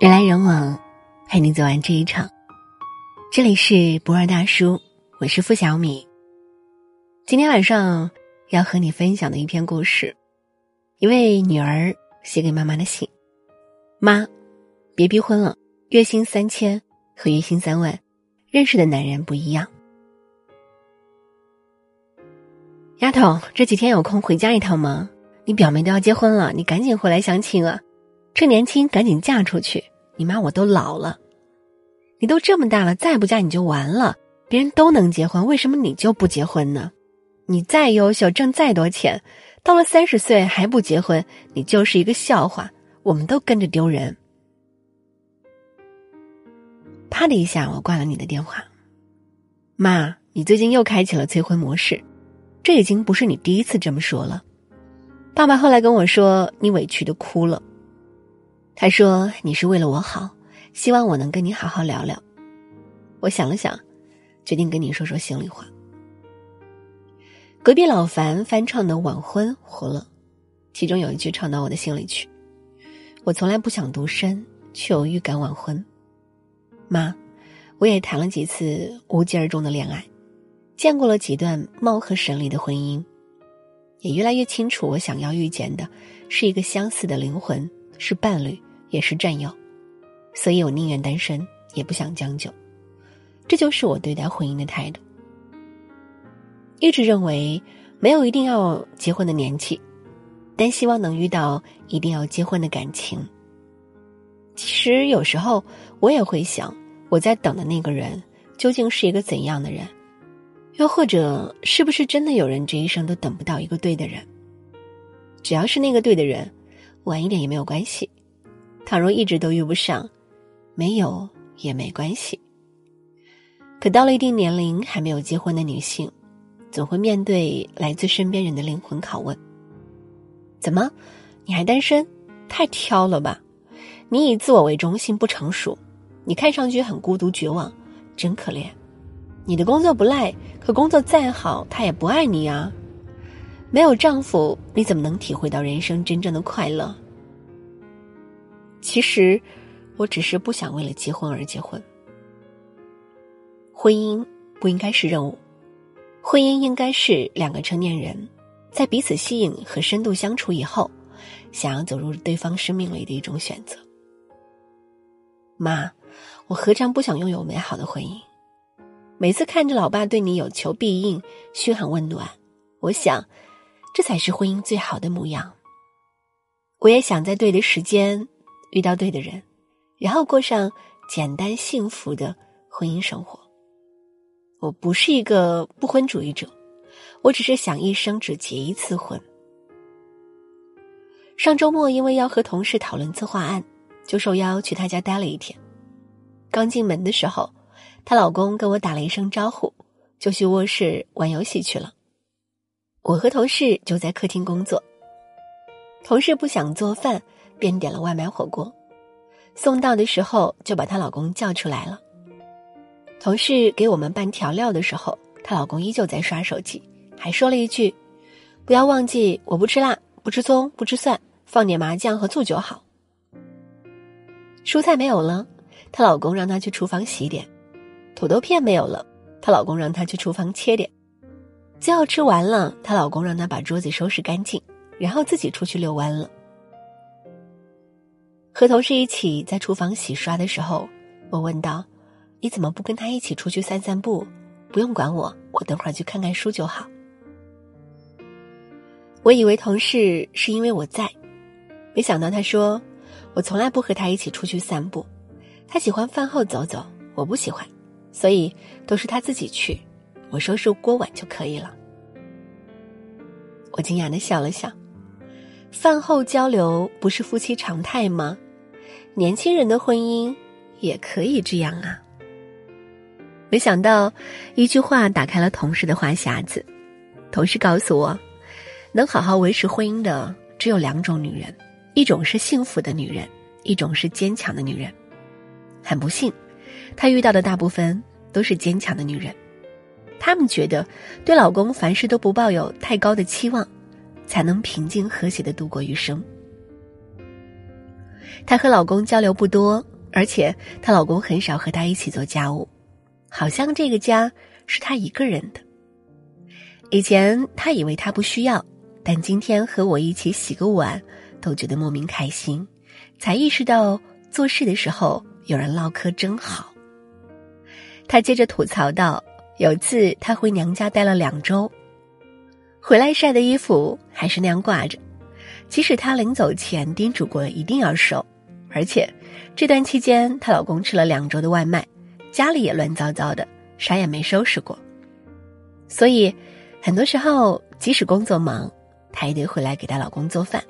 人来人往，陪你走完这一场。这里是不二大叔，我是付小米。今天晚上要和你分享的一篇故事，一位女儿写给妈妈的信：妈，别逼婚了，月薪三千和月薪三万，认识的男人不一样。丫头，这几天有空回家一趟吗？你表妹都要结婚了，你赶紧回来相亲啊！趁年轻，赶紧嫁出去。你妈我都老了，你都这么大了，再不嫁你就完了。别人都能结婚，为什么你就不结婚呢？你再优秀，挣再多钱，到了三十岁还不结婚，你就是一个笑话，我们都跟着丢人。啪的一下，我挂了你的电话。妈，你最近又开启了催婚模式，这已经不是你第一次这么说了。爸爸后来跟我说，你委屈的哭了。他说：“你是为了我好，希望我能跟你好好聊聊。”我想了想，决定跟你说说心里话。隔壁老樊翻唱的《晚婚》火了，其中有一句唱到我的心里去：“我从来不想独身，却有预感晚婚。”妈，我也谈了几次无疾而终的恋爱，见过了几段貌合神离的婚姻，也越来越清楚，我想要遇见的是一个相似的灵魂，是伴侣。也是占有，所以我宁愿单身，也不想将就。这就是我对待婚姻的态度。一直认为没有一定要结婚的年纪，但希望能遇到一定要结婚的感情。其实有时候我也会想，我在等的那个人究竟是一个怎样的人？又或者，是不是真的有人这一生都等不到一个对的人？只要是那个对的人，晚一点也没有关系。倘若一直都遇不上，没有也没关系。可到了一定年龄还没有结婚的女性，总会面对来自身边人的灵魂拷问：怎么，你还单身？太挑了吧！你以自我为中心，不成熟。你看上去很孤独绝望，真可怜。你的工作不赖，可工作再好，他也不爱你啊。没有丈夫，你怎么能体会到人生真正的快乐？其实，我只是不想为了结婚而结婚。婚姻不应该是任务，婚姻应该是两个成年人在彼此吸引和深度相处以后，想要走入对方生命里的一种选择。妈，我何尝不想拥有美好的婚姻？每次看着老爸对你有求必应、嘘寒问暖，我想，这才是婚姻最好的模样。我也想在对的时间。遇到对的人，然后过上简单幸福的婚姻生活。我不是一个不婚主义者，我只是想一生只结一次婚。上周末因为要和同事讨论策划案，就受邀去他家待了一天。刚进门的时候，她老公跟我打了一声招呼，就去卧室玩游戏去了。我和同事就在客厅工作。同事不想做饭。便点了外卖火锅，送到的时候就把她老公叫出来了。同事给我们拌调料的时候，她老公依旧在刷手机，还说了一句：“不要忘记，我不吃辣，不吃葱，不吃蒜，放点麻酱和醋就好。”蔬菜没有了，她老公让她去厨房洗点；土豆片没有了，她老公让她去厨房切点；最后吃完了，她老公让她把桌子收拾干净，然后自己出去遛弯了。和同事一起在厨房洗刷的时候，我问道：“你怎么不跟他一起出去散散步？不用管我，我等会儿去看看书就好。”我以为同事是因为我在，没想到他说：“我从来不和他一起出去散步，他喜欢饭后走走，我不喜欢，所以都是他自己去，我收拾锅碗就可以了。”我惊讶的笑了笑，饭后交流不是夫妻常态吗？年轻人的婚姻也可以这样啊！没想到一句话打开了同事的话匣子。同事告诉我，能好好维持婚姻的只有两种女人：一种是幸福的女人，一种是坚强的女人。很不幸，他遇到的大部分都是坚强的女人。她们觉得对老公凡事都不抱有太高的期望，才能平静和谐的度过余生。她和老公交流不多，而且她老公很少和她一起做家务，好像这个家是她一个人的。以前她以为他不需要，但今天和我一起洗个碗，都觉得莫名开心，才意识到做事的时候有人唠嗑真好。她接着吐槽道：“有次她回娘家待了两周，回来晒的衣服还是那样挂着，即使她临走前叮嘱过一定要收，而且这段期间她老公吃了两周的外卖，家里也乱糟糟的，啥也没收拾过，所以。”很多时候，即使工作忙，她也得回来给她老公做饭。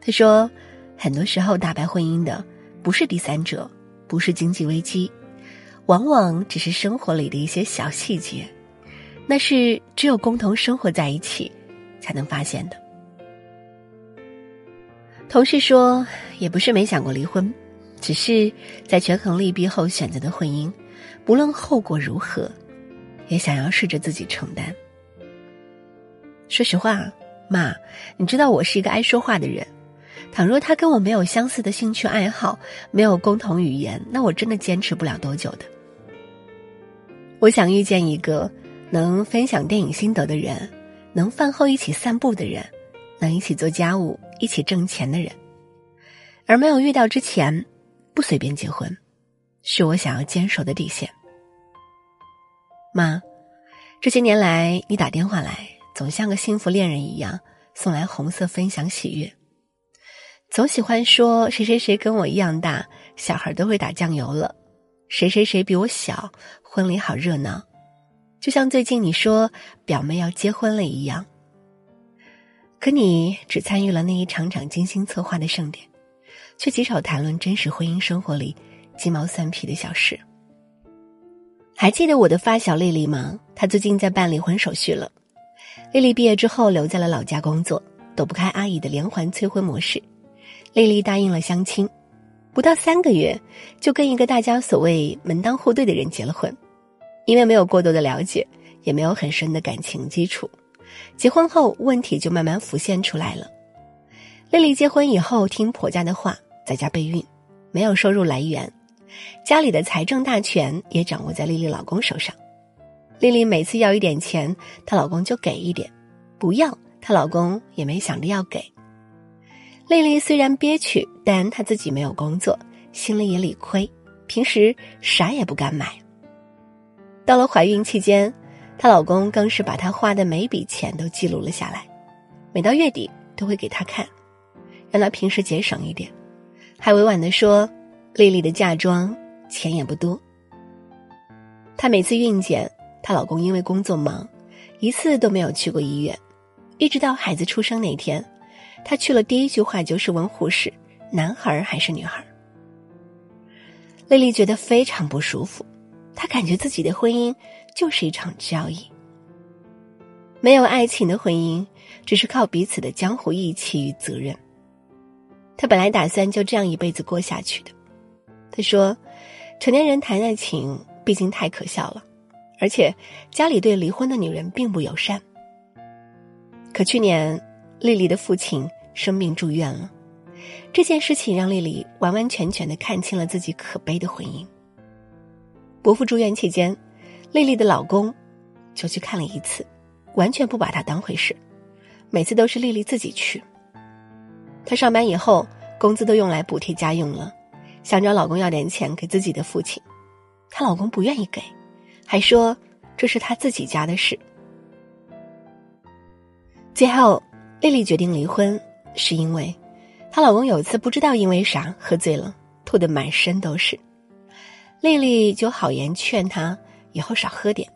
她说，很多时候打败婚姻的不是第三者，不是经济危机，往往只是生活里的一些小细节，那是只有共同生活在一起才能发现的。同事说，也不是没想过离婚，只是在权衡利弊后选择的婚姻，不论后果如何。也想要试着自己承担。说实话，妈，你知道我是一个爱说话的人。倘若他跟我没有相似的兴趣爱好，没有共同语言，那我真的坚持不了多久的。我想遇见一个能分享电影心得的人，能饭后一起散步的人，能一起做家务、一起挣钱的人。而没有遇到之前，不随便结婚，是我想要坚守的底线。妈，这些年来你打电话来，总像个幸福恋人一样送来红色分享喜悦，总喜欢说谁谁谁跟我一样大，小孩都会打酱油了；谁谁谁比我小，婚礼好热闹，就像最近你说表妹要结婚了一样。可你只参与了那一场场精心策划的盛典，却极少谈论真实婚姻生活里鸡毛蒜皮的小事。还记得我的发小丽丽吗？她最近在办离婚手续了。丽丽毕业之后留在了老家工作，躲不开阿姨的连环催婚模式。丽丽答应了相亲，不到三个月就跟一个大家所谓门当户对的人结了婚。因为没有过多的了解，也没有很深的感情基础，结婚后问题就慢慢浮现出来了。丽丽结婚以后听婆家的话，在家备孕，没有收入来源。家里的财政大权也掌握在丽丽老公手上，丽丽每次要一点钱，她老公就给一点；不要，她老公也没想着要给。丽丽虽然憋屈，但她自己没有工作，心里也理亏，平时啥也不敢买。到了怀孕期间，她老公更是把她花的每笔钱都记录了下来，每到月底都会给她看，让她平时节省一点，还委婉的说。丽丽的嫁妆钱也不多。她每次孕检，她老公因为工作忙，一次都没有去过医院。一直到孩子出生那天，她去了，第一句话就是问护士：“男孩还是女孩？”丽丽觉得非常不舒服，她感觉自己的婚姻就是一场交易，没有爱情的婚姻，只是靠彼此的江湖义气与责任。他本来打算就这样一辈子过下去的。他说：“成年人谈爱情，毕竟太可笑了，而且家里对离婚的女人并不友善。可去年，丽丽的父亲生病住院了，这件事情让丽丽完完全全的看清了自己可悲的婚姻。伯父住院期间，丽丽的老公就去看了一次，完全不把她当回事，每次都是丽丽自己去。她上班以后，工资都用来补贴家用了。”想找老公要点钱给自己的父亲，她老公不愿意给，还说这是她自己家的事。最后，丽丽决定离婚，是因为她老公有一次不知道因为啥喝醉了，吐得满身都是。丽丽就好言劝他以后少喝点，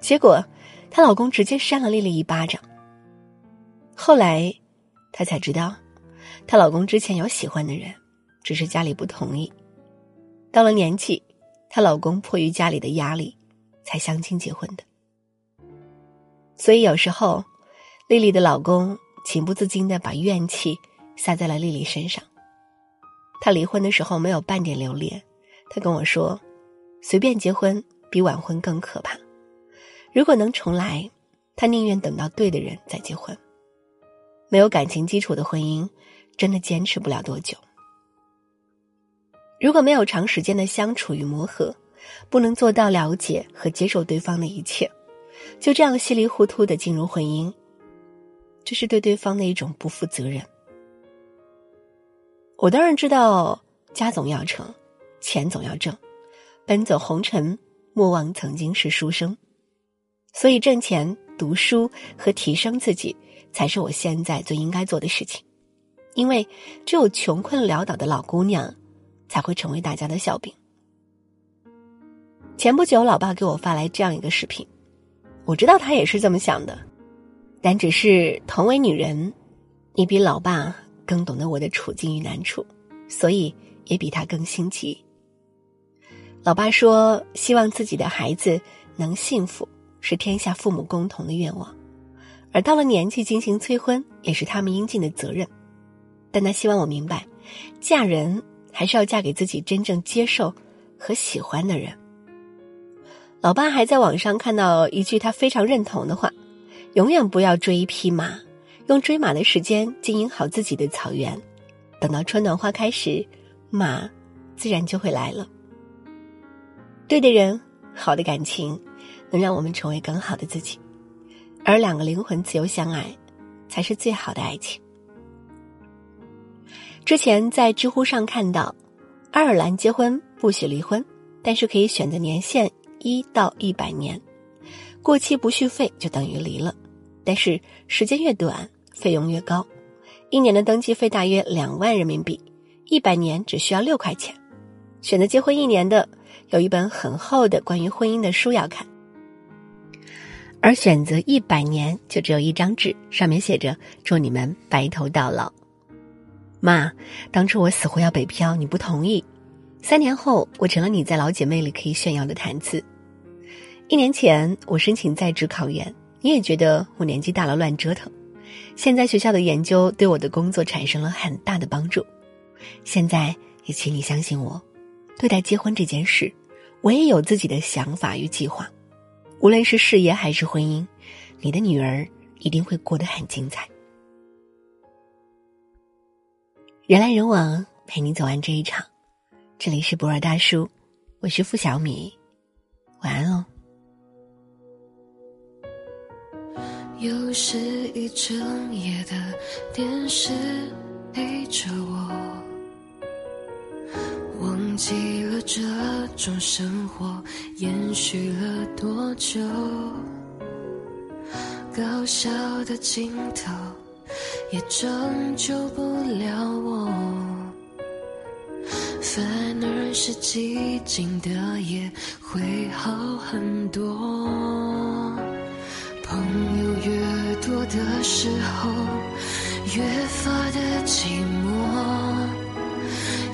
结果她老公直接扇了丽丽一巴掌。后来，她才知道，她老公之前有喜欢的人。只是家里不同意，到了年纪，她老公迫于家里的压力，才相亲结婚的。所以有时候，丽丽的老公情不自禁的把怨气撒在了丽丽身上。她离婚的时候没有半点留恋，她跟我说：“随便结婚比晚婚更可怕。如果能重来，他宁愿等到对的人再结婚。没有感情基础的婚姻，真的坚持不了多久。”如果没有长时间的相处与磨合，不能做到了解和接受对方的一切，就这样稀里糊涂的进入婚姻，这是对对方的一种不负责任。我当然知道家总要成，钱总要挣，奔走红尘，莫忘曾经是书生，所以挣钱、读书和提升自己，才是我现在最应该做的事情。因为只有穷困潦倒的老姑娘，才会成为大家的笑柄。前不久，老爸给我发来这样一个视频，我知道他也是这么想的，但只是同为女人，你比老爸更懂得我的处境与难处，所以也比他更心急。老爸说，希望自己的孩子能幸福，是天下父母共同的愿望，而到了年纪进行催婚，也是他们应尽的责任。但他希望我明白，嫁人还是要嫁给自己真正接受和喜欢的人。老爸还在网上看到一句他非常认同的话：“永远不要追一匹马，用追马的时间经营好自己的草原，等到春暖花开时，马自然就会来了。”对的人，好的感情，能让我们成为更好的自己，而两个灵魂自由相爱，才是最好的爱情。之前在知乎上看到，爱尔兰结婚不许离婚，但是可以选择年限一到一百年，过期不续费就等于离了，但是时间越短，费用越高，一年的登记费大约两万人民币，一百年只需要六块钱。选择结婚一年的，有一本很厚的关于婚姻的书要看，而选择一百年就只有一张纸，上面写着“祝你们白头到老”。妈，当初我死活要北漂，你不同意。三年后，我成了你在老姐妹里可以炫耀的谈资。一年前，我申请在职考研，你也觉得我年纪大了乱折腾。现在学校的研究对我的工作产生了很大的帮助。现在也请你相信我，对待结婚这件事，我也有自己的想法与计划。无论是事业还是婚姻，你的女儿一定会过得很精彩。人来人往，陪你走完这一场。这里是博尔大叔，我是付小米，晚安喽。又是一整夜的电视陪着我，忘记了这种生活延续了多久，搞笑的镜头。也拯救不了我，反而是寂静的夜会好很多。朋友越多的时候，越发的寂寞，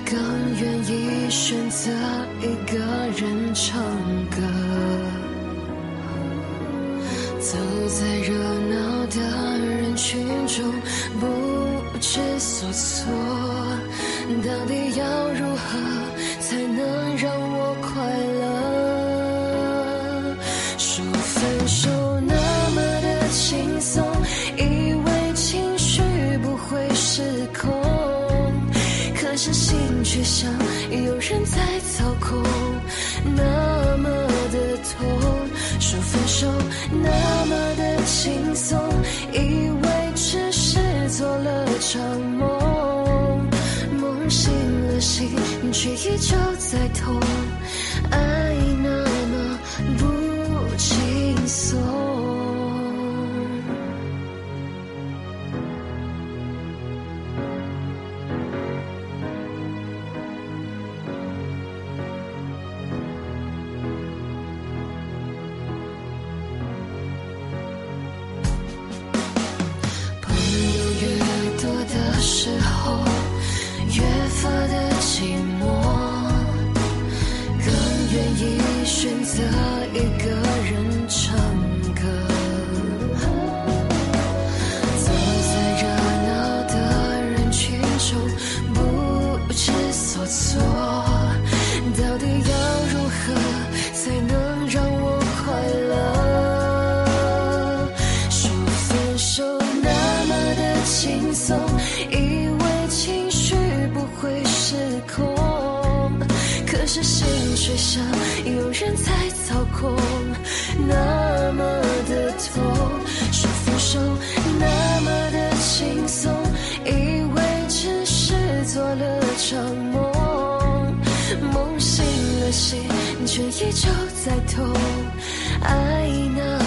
更愿意选择一个人唱歌，走在热闹的人。群中不知所措，到底要如何才能让我快乐？心却像有人在操控，那么的痛。说分手那么的轻松，却像有人在操控，那么的痛。说分手那么的轻松，以为只是做了场梦，梦醒了心却依旧在痛，爱那。